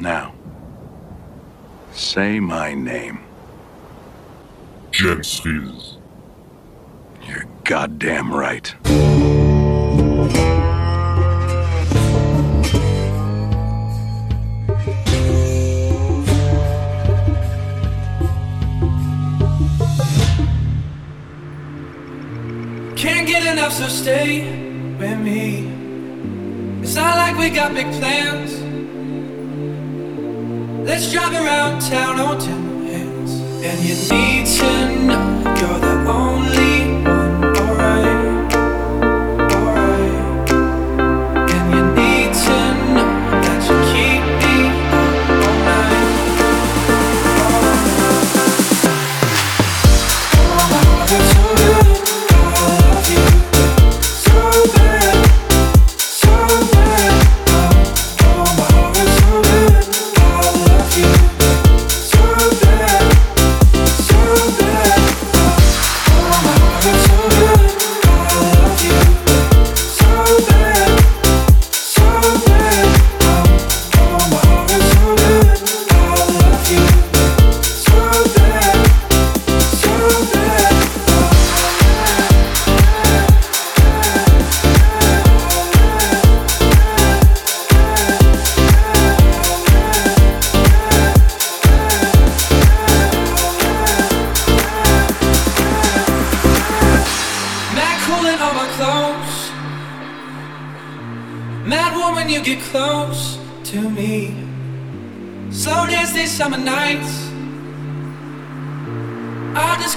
Now, say my name. Jens You're goddamn right. Can't get enough, so stay with me. It's not like we got big plans. Let's drive around town on ten hands. And you need to know you're the only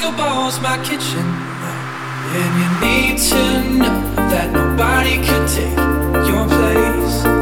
basketball's my kitchen. And you need to know that nobody could take your place.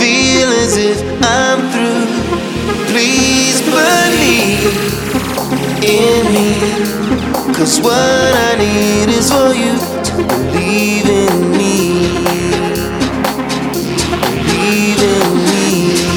feel as if I'm through. Please believe in me. Cause what I need is for you to believe in me. To believe in me.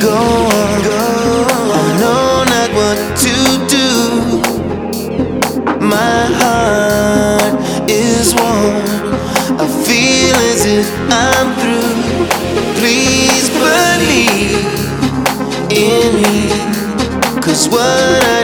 go on. I know not what to do. My heart is warm. I feel as if I'm through. Please believe in me. Cause what I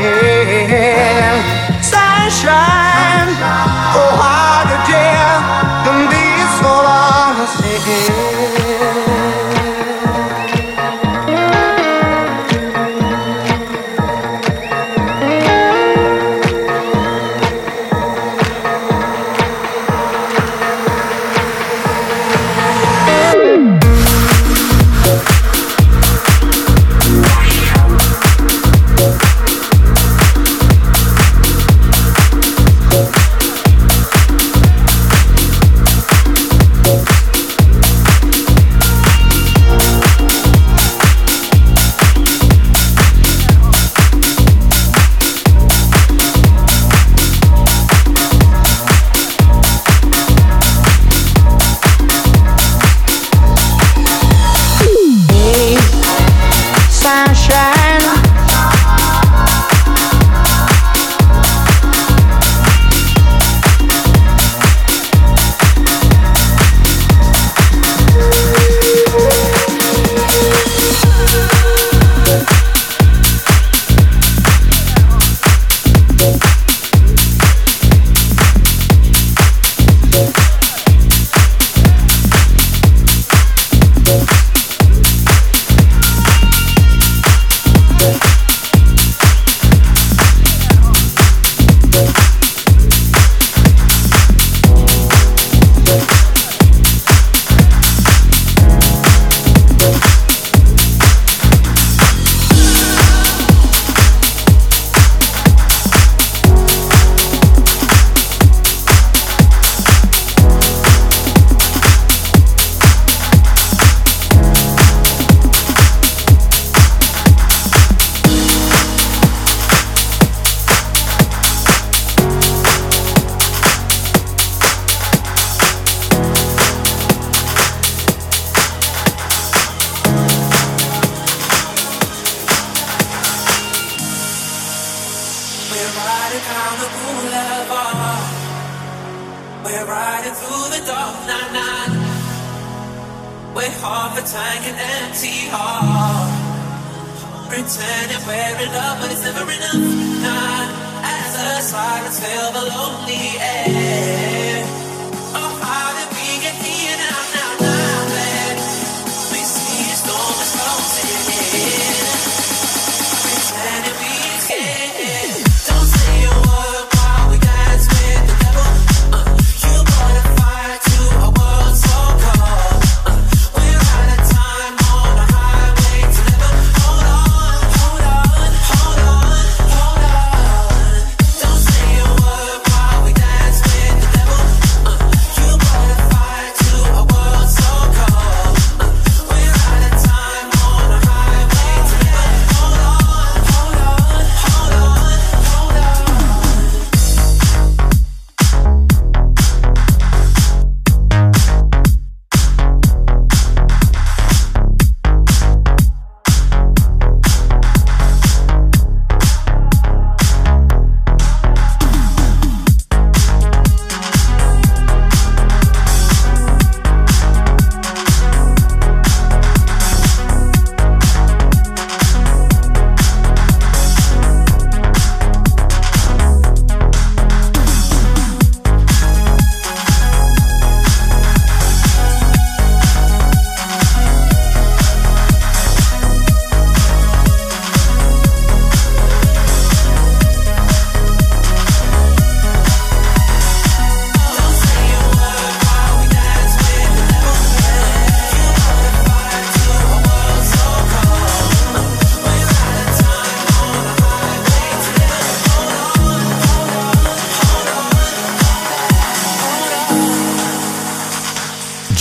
Sunshine. Sunshine.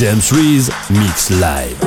CM3's Mix Live.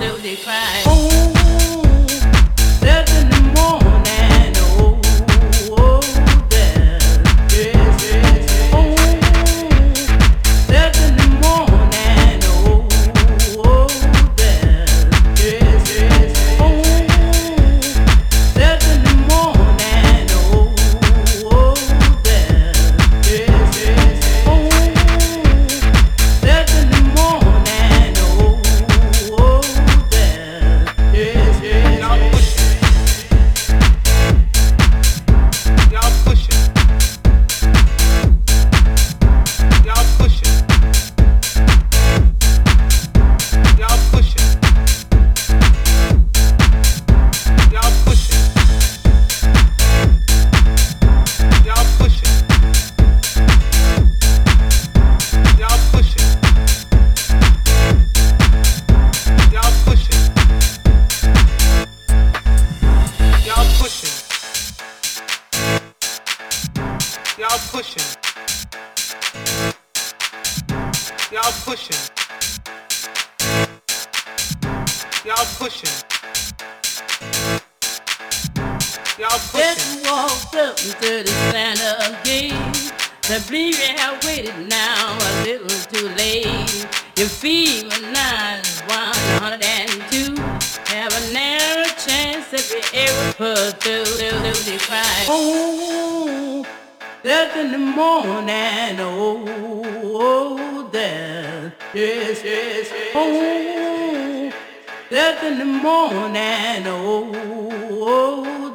More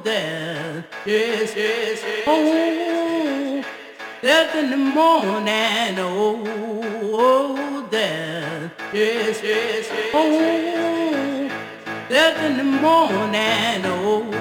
dance. Yes, yes, yes. Oh, death in the morning. Oh, oh dance. Yes, yes, yes. Oh, death in the morning. Oh.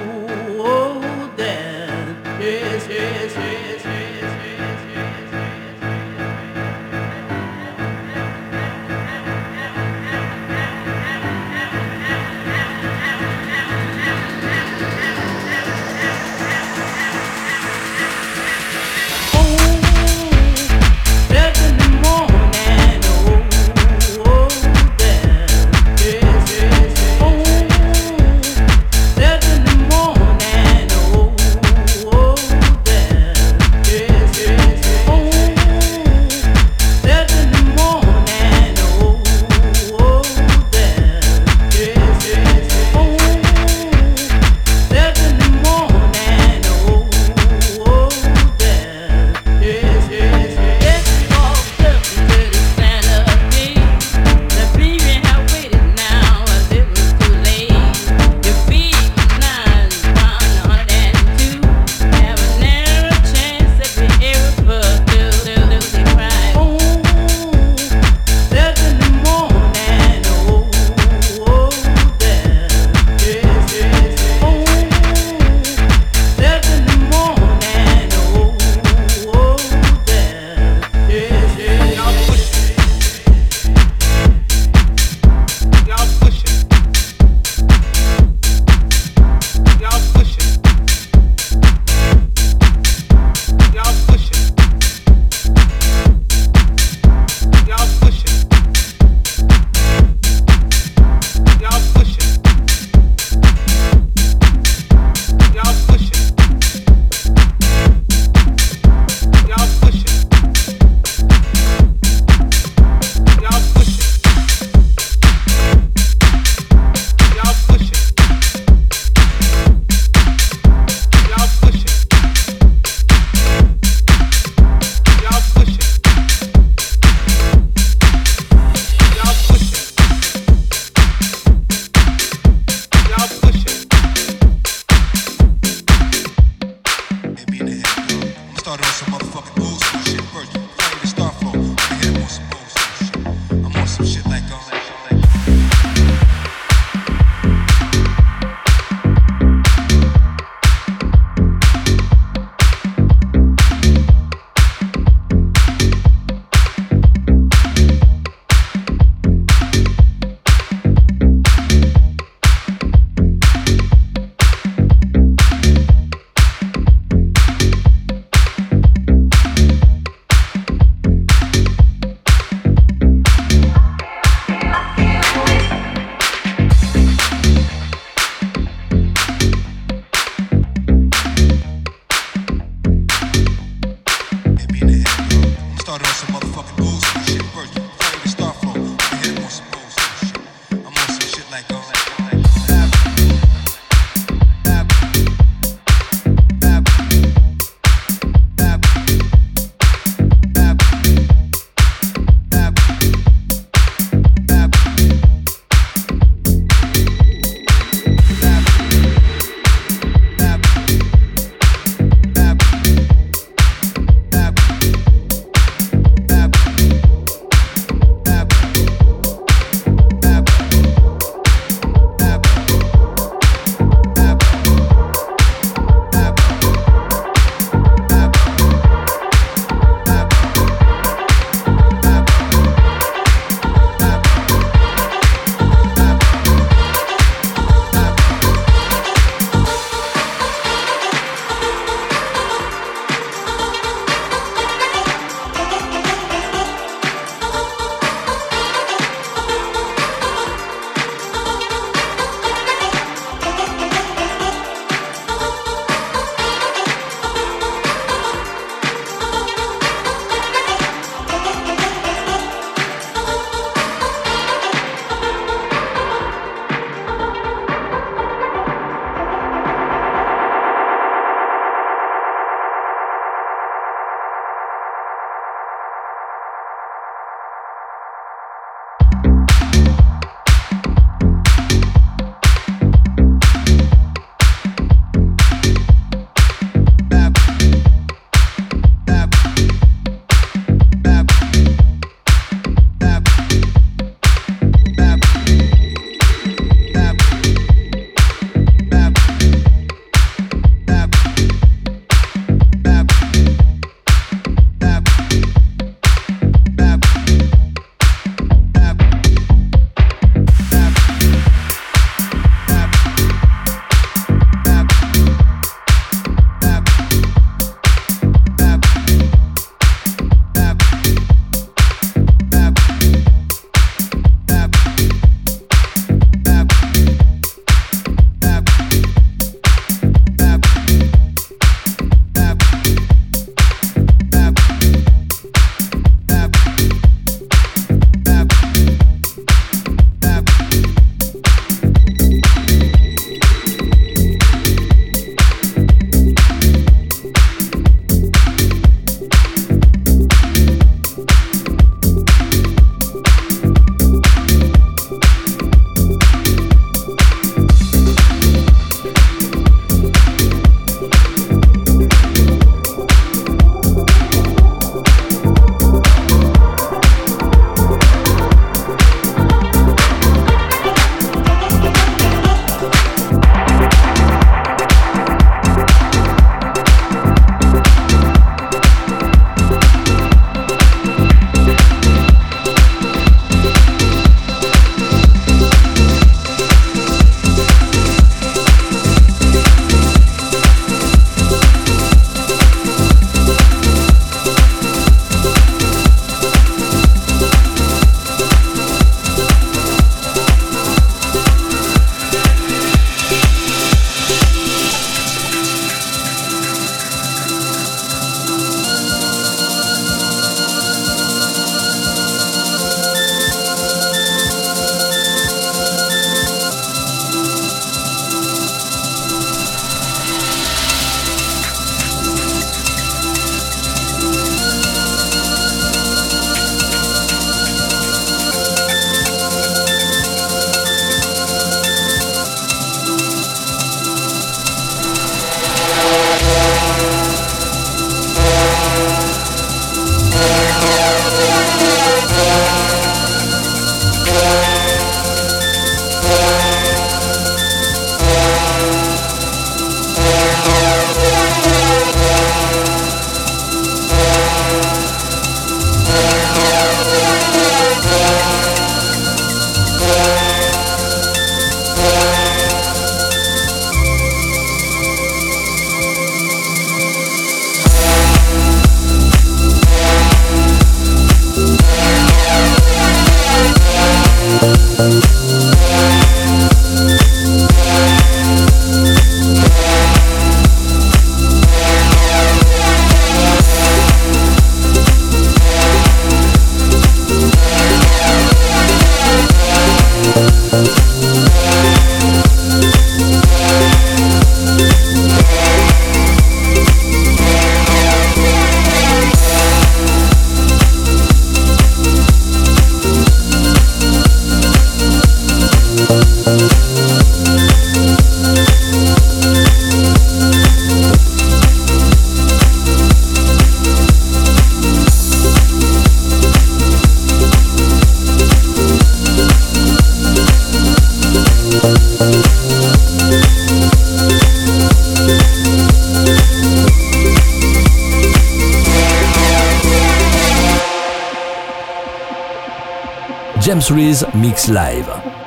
James Reese Mix Live.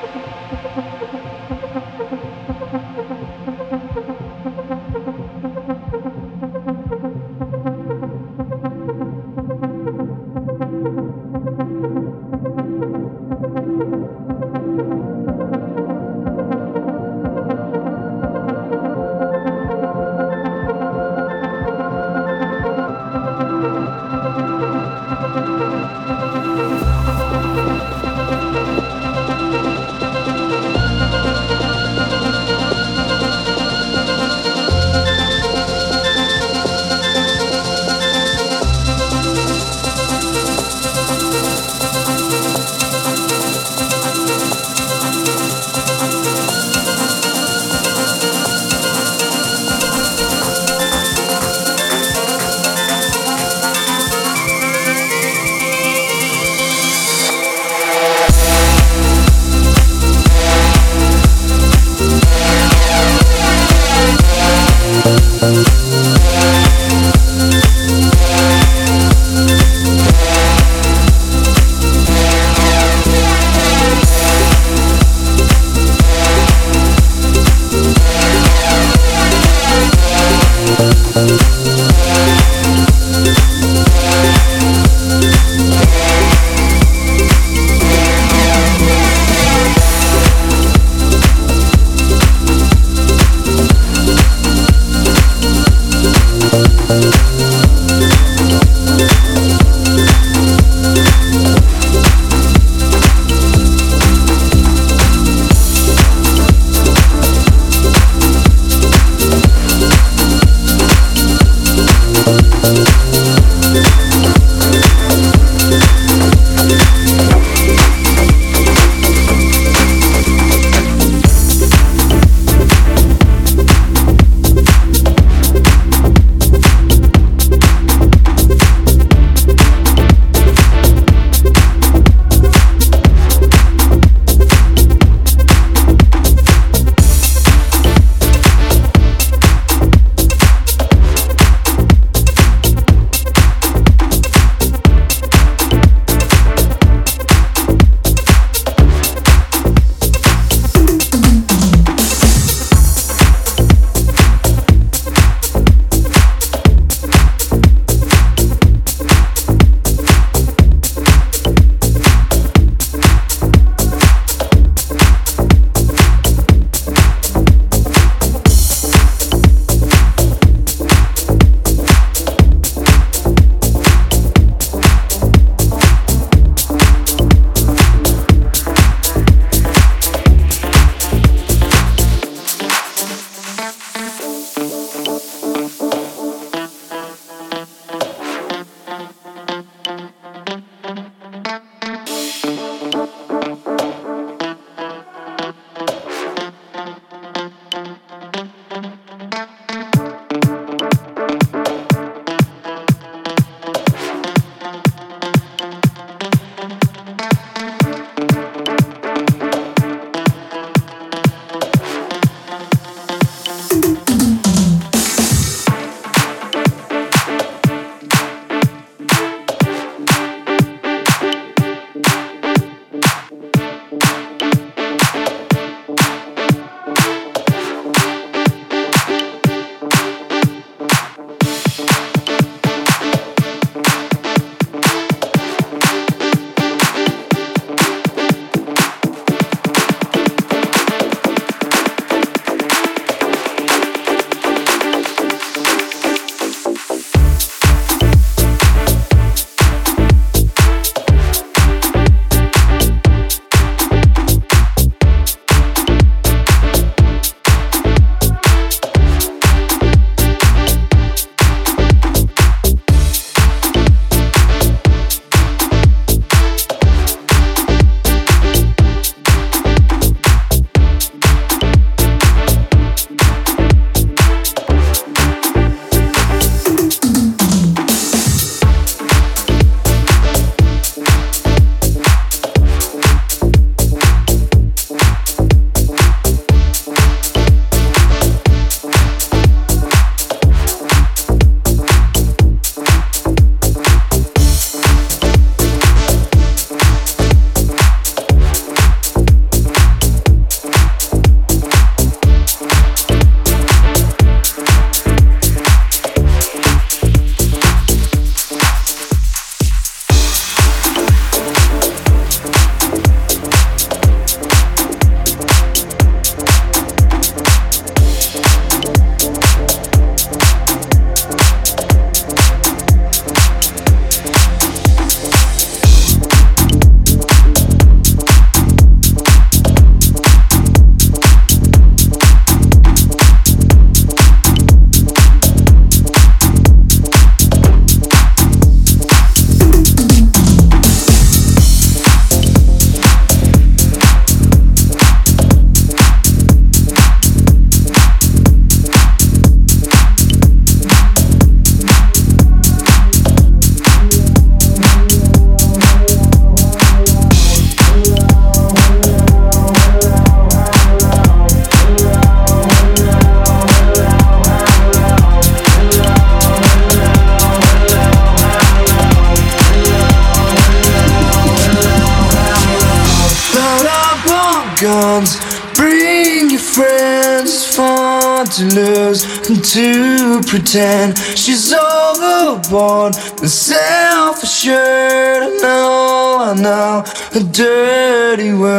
A dirty word.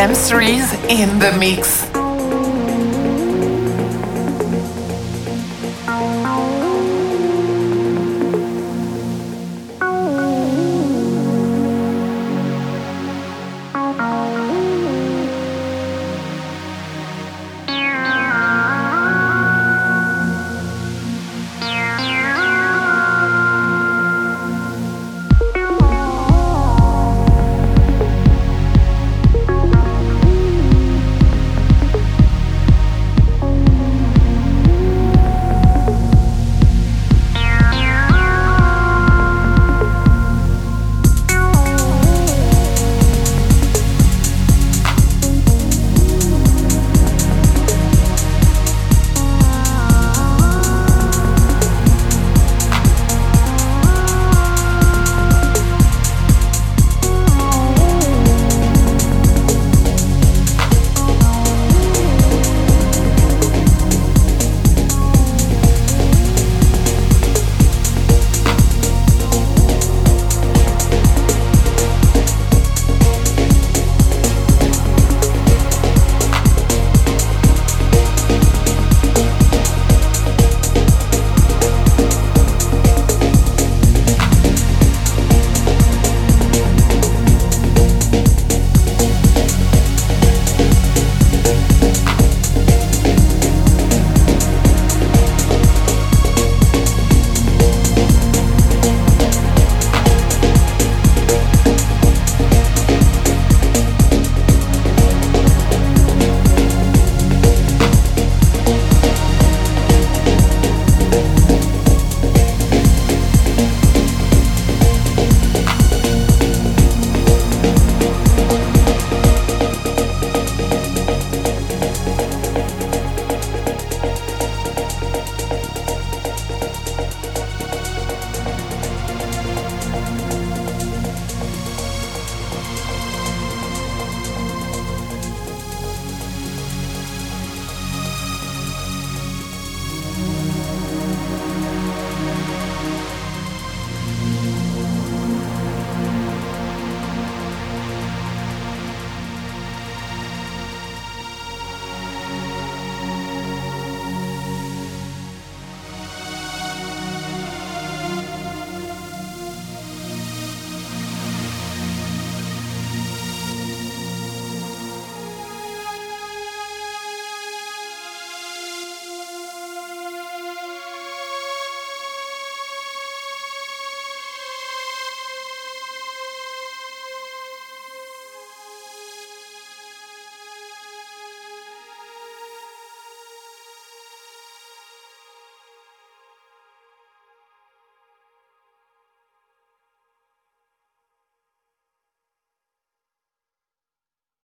James Reese in the mix.